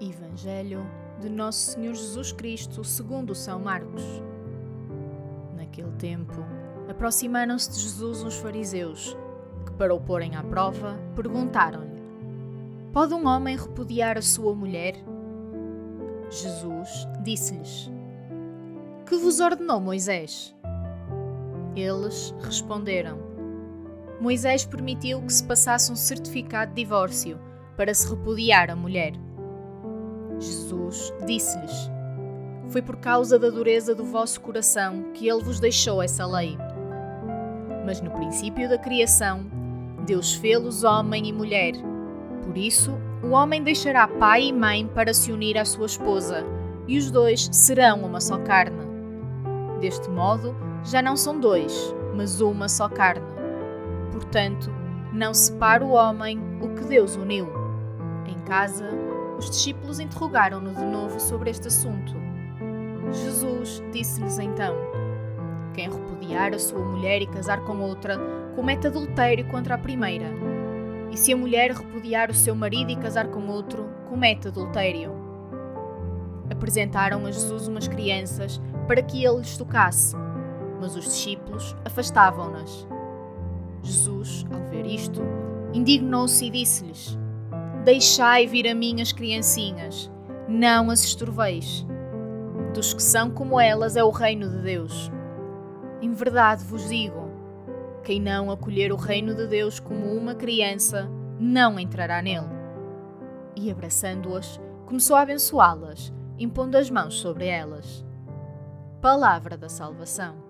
Evangelho de Nosso Senhor Jesus Cristo, segundo São Marcos. Naquele tempo, aproximaram-se de Jesus uns fariseus, que para o porem à prova, perguntaram-lhe: Pode um homem repudiar a sua mulher? Jesus disse-lhes: Que vos ordenou Moisés? Eles responderam: Moisés permitiu que se passasse um certificado de divórcio para se repudiar a mulher. Jesus disse-lhes: Foi por causa da dureza do vosso coração que ele vos deixou essa lei. Mas no princípio da criação, Deus fê-los homem e mulher. Por isso, o homem deixará pai e mãe para se unir à sua esposa, e os dois serão uma só carne. Deste modo, já não são dois, mas uma só carne. Portanto, não separe o homem o que Deus uniu. Em casa, os discípulos interrogaram-no de novo sobre este assunto. Jesus disse-lhes então: Quem repudiar a sua mulher e casar com outra, comete adultério contra a primeira. E se a mulher repudiar o seu marido e casar com outro, comete adultério. Apresentaram a Jesus umas crianças para que ele lhes tocasse, mas os discípulos afastavam-nas. Jesus, ao ver isto, indignou-se e disse-lhes: Deixai vir a mim as criancinhas, não as estorveis. Dos que são como elas é o reino de Deus. Em verdade vos digo: quem não acolher o reino de Deus como uma criança, não entrará nele. E abraçando-as, começou a abençoá-las, impondo as mãos sobre elas. Palavra da Salvação.